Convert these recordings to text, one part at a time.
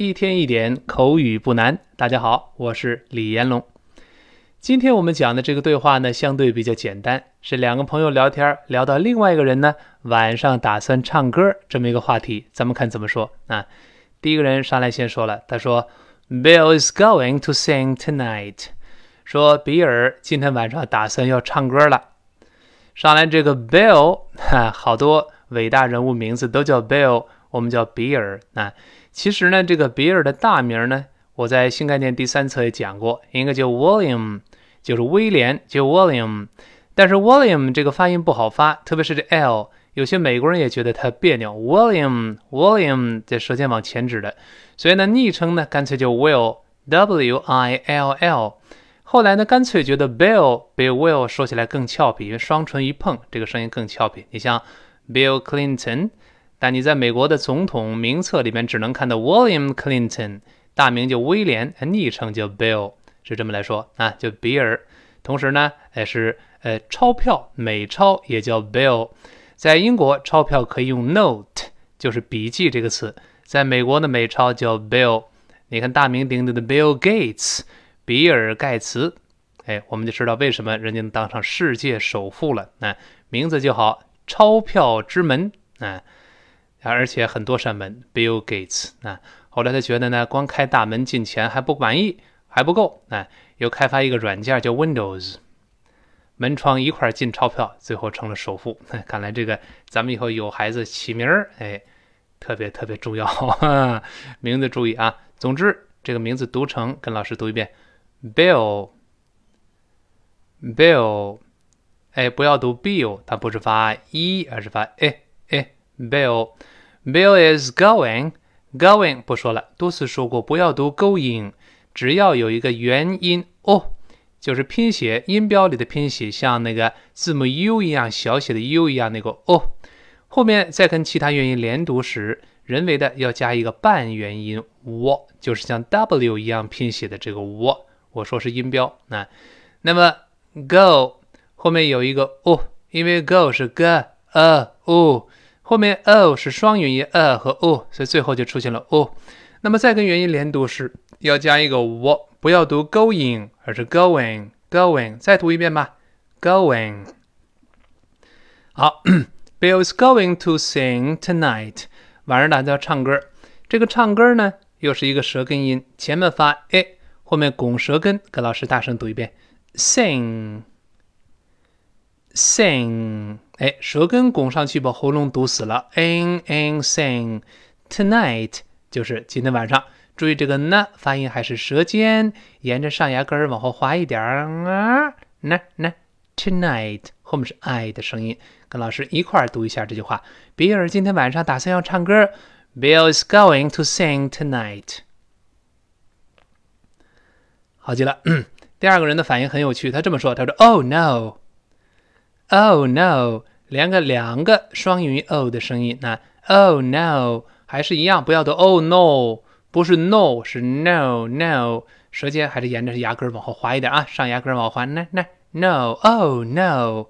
一天一点口语不难。大家好，我是李延龙。今天我们讲的这个对话呢，相对比较简单，是两个朋友聊天，聊到另外一个人呢晚上打算唱歌这么一个话题。咱们看怎么说啊？第一个人上来先说了，他说：“Bill is going to sing tonight。”说比尔今天晚上打算要唱歌了。上来这个 Bill，哈，好多伟大人物名字都叫 Bill。我们叫比尔啊，其实呢，这个比尔的大名呢，我在新概念第三册也讲过，应该叫 William，就是威廉，叫 William。但是 William 这个发音不好发，特别是这 L，有些美国人也觉得它别扭。William，William 这舌尖往前指的，所以呢，昵称呢干脆就 Will，W-I-L-L。后来呢，干脆觉得 Bill 比 Will 说起来更俏皮，因为双唇一碰，这个声音更俏皮。你像 Bill Clinton。但你在美国的总统名册里面只能看到 William Clinton，大名叫威廉，昵称叫 Bill，是这么来说啊，叫比尔。同时呢，也是呃，钞票美钞也叫 Bill。在英国，钞票可以用 note，就是笔记这个词。在美国的美钞叫 Bill。你看大名鼎鼎的 Bill Gates，比尔盖茨，哎，我们就知道为什么人家能当上世界首富了。那名字就好，钞票之门啊。而且很多扇门，Bill Gates 啊。后来他觉得呢，光开大门进钱还不满意，还不够啊，又开发一个软件叫 Windows，门窗一块进钞票，最后成了首富。看来这个咱们以后有孩子起名儿，哎，特别特别重要，名字注意啊。总之，这个名字读成，跟老师读一遍，Bill，Bill，哎，不要读 Bill，它不是发 e，而是发 a。Bill, Bill is going, going 不说了，多次说过不要读 going，只要有一个元音哦，就是拼写音标里的拼写，像那个字母 U 一样小写的 U 一样那个哦，后面再跟其他元音连读时，人为的要加一个半元音 w，就是像 W 一样拼写的这个 w，我说是音标啊。那么 go 后面有一个哦，因为 go 是 g a o。后面 o 是双元音 a 和 o，所以最后就出现了 o。那么再跟元音连读时，要加一个 w，不要读 going，而是 going，going。再读一遍吧，going。好，Bill is going to sing tonight。晚上大家要唱歌。这个唱歌呢，又是一个舌根音，前面发 a，后面拱舌根。跟老师大声读一遍，sing，sing。哎，舌根拱上去，把喉咙堵死了。in N sing tonight 就是今天晚上。注意这个呢，发音还是舌尖沿着上牙根往后滑一点儿啊。那那 tonight 后面是 i 的声音，跟老师一块儿读一下这句话。比尔今天晚上打算要唱歌。Bill is going to sing tonight。好极了。第二个人的反应很有趣，他这么说：“他说，Oh no Oh no。”连个两个双元音 o 的声音，那 oh no 还是一样，不要读 oh no，不是 no 是 no no，舌尖还是沿着牙根往后滑一点啊，上牙根往后滑，那那 no oh no，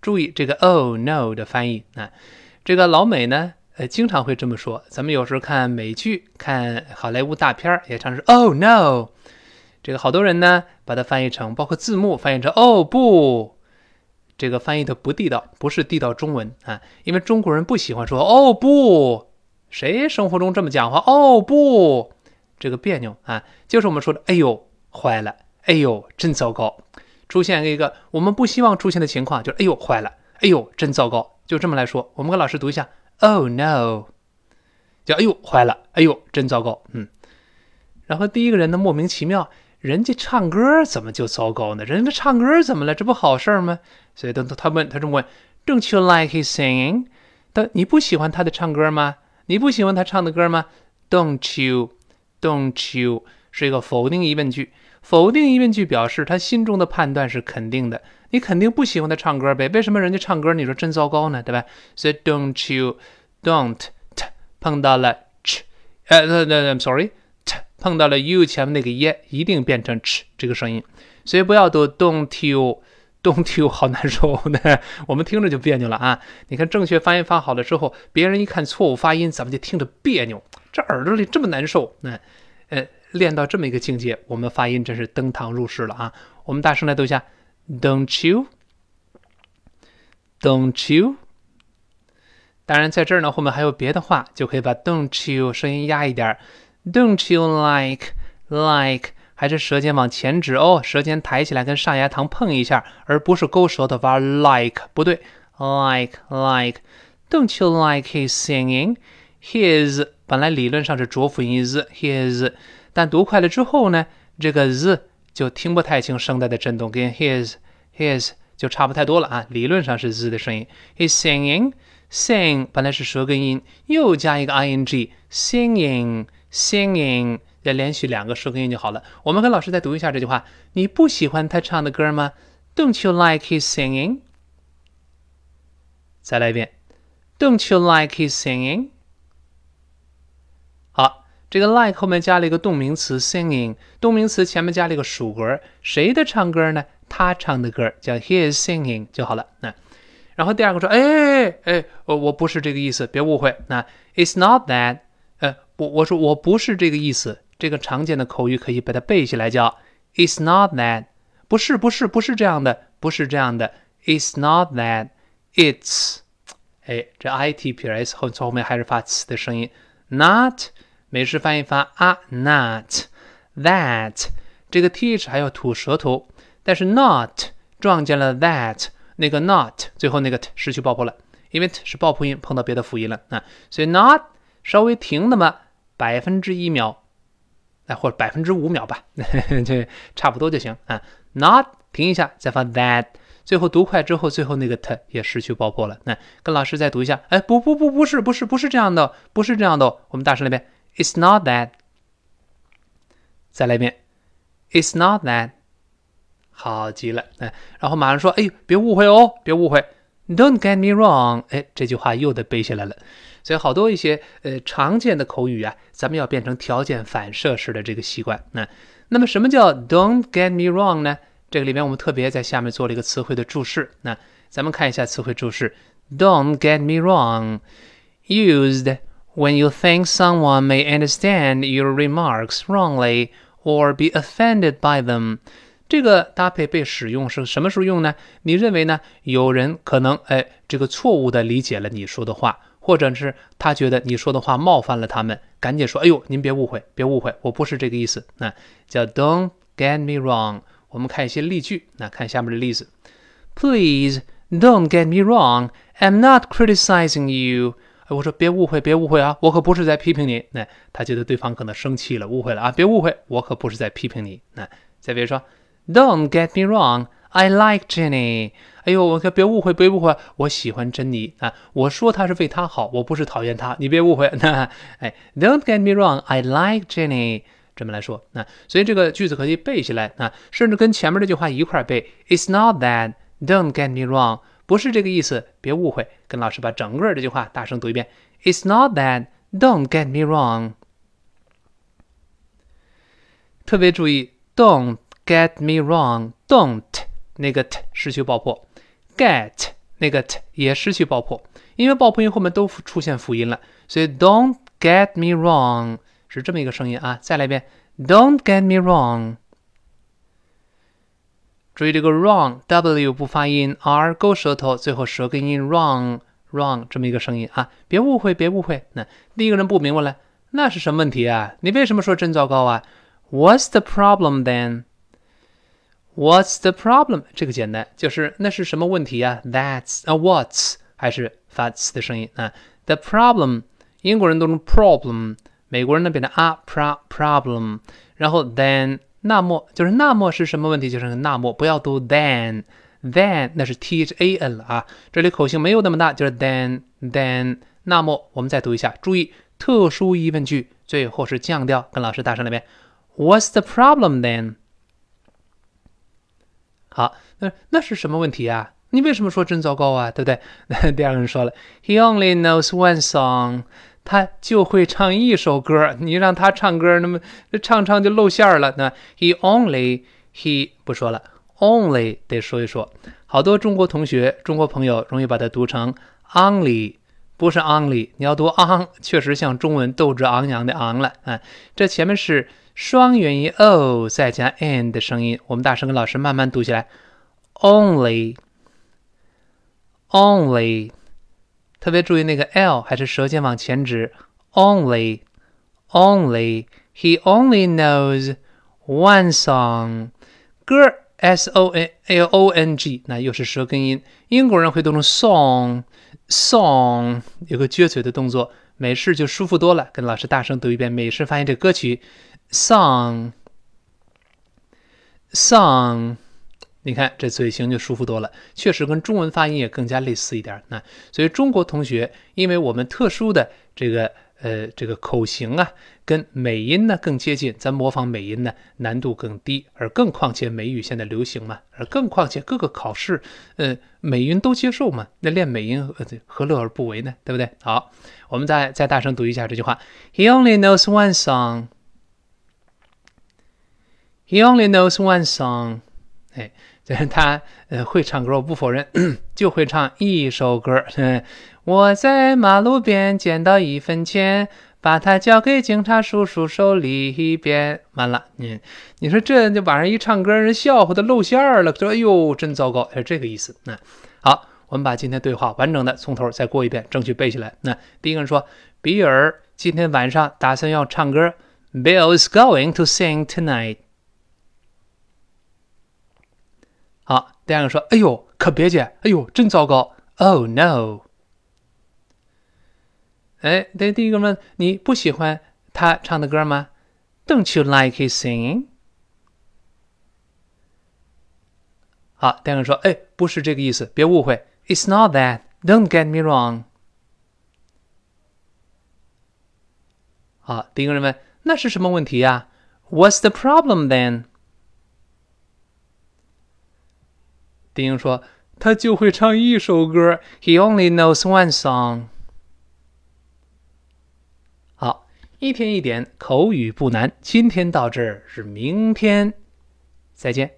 注意这个 oh no 的翻译啊，这个老美呢，呃，经常会这么说，咱们有时候看美剧、看好莱坞大片也常说 oh no，这个好多人呢把它翻译成，包括字幕翻译成哦不。这个翻译的不地道，不是地道中文啊！因为中国人不喜欢说“哦不”，谁生活中这么讲话？“哦不”，这个别扭啊！就是我们说的“哎呦，坏了”，“哎呦，真糟糕”，出现一个我们不希望出现的情况，就是“哎呦，坏了”，“哎呦，真糟糕”，就这么来说。我们跟老师读一下：“Oh no”，叫“哎呦，坏了”，“哎呦，真糟糕”。嗯，然后第一个人呢，莫名其妙。人家唱歌怎么就糟糕呢？人家唱歌怎么了？这不好事儿吗？所以他他问他这么问，Don't you like his singing？但你不喜欢他的唱歌吗？你不喜欢他唱的歌吗？Don't you？Don't you？是一个否定疑问句。否定疑问句表示他心中的判断是肯定的。你肯定不喜欢他唱歌呗？为什么人家唱歌你说真糟糕呢？对吧？所以 Don't you？Don't t？碰到了 ch，呃，那那 I'm sorry，t。碰到了 you 前面那个 e，一定变成 ch 这个声音，所以不要读 don't you Don't you 好难受呢，我们听着就别扭了啊！你看正确发音发好了之后，别人一看错误发音，咱们就听着别扭。这耳朵里这么难受。那，呃，练到这么一个境界，我们发音真是登堂入室了啊！我们大声来读一下：Don't you？Don't you？当然，在这儿呢，后面还有别的话，就可以把 Don't you 声音压一点。Don't you like？Like？还是舌尖往前指哦，舌尖抬起来跟上牙膛碰一下，而不是勾舌头发 like 不对，like like。Don't you like his singing? His 本来理论上是浊辅音 z，his，但读快了之后呢，这个 z 就听不太清声带的震动，跟 his his 就差不太多了啊。理论上是 z 的声音。He's singing sing 本来是舌根音，又加一个 ing singing singing。再连续两个舌根音就好了。我们跟老师再读一下这句话：你不喜欢他唱的歌吗？Don't you like his singing？再来一遍：Don't you like his singing？好，这个 like 后面加了一个动名词 singing，动名词前面加了一个属格，谁的唱歌呢？他唱的歌叫 his singing 就好了。那然后第二个说：哎哎，我我不是这个意思，别误会。那 It's not that。呃，我我说我不是这个意思。这个常见的口语可以把它背下来，叫 "It's not that"，不是，不是，不是这样的，不是这样的。"It's not that, it's"，哎，这 i t 撇 s 后从后面还是发 ts 的声音。Not，美式发音发啊，not that，这个 th 还要吐舌头，但是 not 撞见了 that，那个 not 最后那个 t 失去爆破了，因为 t 是爆破音碰到别的辅音了啊，所以 not 稍微停那么百分之一秒。哎，或者百分之五秒吧，这差不多就行啊。Not 停一下，再发 that，最后读快之后，最后那个 t 也失去爆破了。那跟老师再读一下。哎，不不不，不是不是不是这样的，不是这样的。我们大声来一遍，It's not that。再来一遍，It's not that。好极了，哎，然后马上说，哎，别误会哦，别误会，Don't get me wrong。哎，这句话又得背下来了。所以好多一些呃常见的口语啊，咱们要变成条件反射式的这个习惯。那那么什么叫 "Don't get me wrong" 呢？这个里面我们特别在下面做了一个词汇的注释。那咱们看一下词汇注释：Don't get me wrong used when you think someone may understand your remarks wrongly or be offended by them。这个搭配被使用是什么时候用呢？你认为呢？有人可能哎这个错误的理解了你说的话。或者是他觉得你说的话冒犯了他们，赶紧说：“哎呦，您别误会，别误会，我不是这个意思。”那叫 “Don't get me wrong”。我们看一些例句，那看下面的例子：“Please don't get me wrong. I'm not criticizing you。”我说别误会，别误会啊，我可不是在批评你。那他觉得对方可能生气了，误会了啊，别误会，我可不是在批评你。那再比如说：“Don't get me wrong. I like Jenny。”哎呦，我可别误会，别误会，我喜欢珍妮啊！我说她是为她好，我不是讨厌她，你别误会。那哎，Don't get me wrong, I like Jenny。这么来说，那所以这个句子可以背下来啊，甚至跟前面这句话一块背。It's not that, don't get me wrong，不是这个意思，别误会。跟老师把整个这句话大声读一遍。It's not that, don't get me wrong。特别注意，don't get me wrong，don't 那个 t 失去爆破。get 那个 t 也失去爆破，因为爆破音后面都出现辅音了，所以 don't get me wrong 是这么一个声音啊。再来一遍，don't get me wrong。注意这个 wrong w 不发音，r 勾舌头，最后舌根音 wrong wrong 这么一个声音啊。别误会，别误会。那第一个人不明白了，那是什么问题啊？你为什么说真糟糕啊？What's the problem then？What's the problem？这个简单，就是那是什么问题啊？That's a，What's 还是发 s 的声音啊？The problem，英国人读成 problem，美国人呢变成 a pro problem，然后 then 那么就是那么是什么问题？就是那么不要读 then，then 那是 t h a n 了啊，这里口型没有那么大，就是 then then 那么我们再读一下，注意特殊疑问句最后是降调，跟老师大声来遍，What's the problem then？好，那那是什么问题啊？你为什么说真糟糕啊？对不对？那 第二个人说了，He only knows one song，他就会唱一首歌。你让他唱歌，那么唱唱就露馅了。那 He only，He 不说了，only 得说一说。好多中国同学、中国朋友容易把它读成 only，不是 only，你要读 on，确实像中文斗志昂扬的昂了啊。这前面是双元音 o 再加 n 的声音，我们大声跟老师慢慢读起来，only，only，特别注意那个 l 还是舌尖往前指，only，only，he only knows one song，歌 s o n l o n g，那又是舌根音，英国人会读成 song。Song 有个撅嘴的动作，美式就舒服多了。跟老师大声读一遍，美式发音这歌曲，song，song，你看这嘴型就舒服多了，确实跟中文发音也更加类似一点。那所以中国同学，因为我们特殊的这个。呃，这个口型啊，跟美音呢更接近，咱模仿美音呢难度更低，而更况且美语现在流行嘛，而更况且各个考试，呃，美音都接受嘛，那练美音何何乐而不为呢？对不对？好，我们再再大声读一下这句话：He only knows one song. He only knows one song. 哎，这 他呃会唱歌，我不否认，就会唱一首歌。我在马路边捡到一分钱，把它交给警察叔叔手里边。完了，你你说这就晚上一唱歌，人笑话的露馅儿了，说哎呦真糟糕，是这个意思。那好，我们把今天对话完整的从头再过一遍，争取背起来。那第一个人说，比尔今天晚上打算要唱歌，Bill is going to sing tonight。好，第二个说，哎呦可别介，哎呦真糟糕，Oh no。哎，对，第一个问你不喜欢他唱的歌吗？Don't you like his singing？好，第二个说，哎，不是这个意思，别误会。It's not that. Don't get me wrong。好，第一个人问，那是什么问题呀？What's the problem then？ 丁英说，他就会唱一首歌。He only knows one song。好一天一点口语不难，今天到这儿是明天，再见。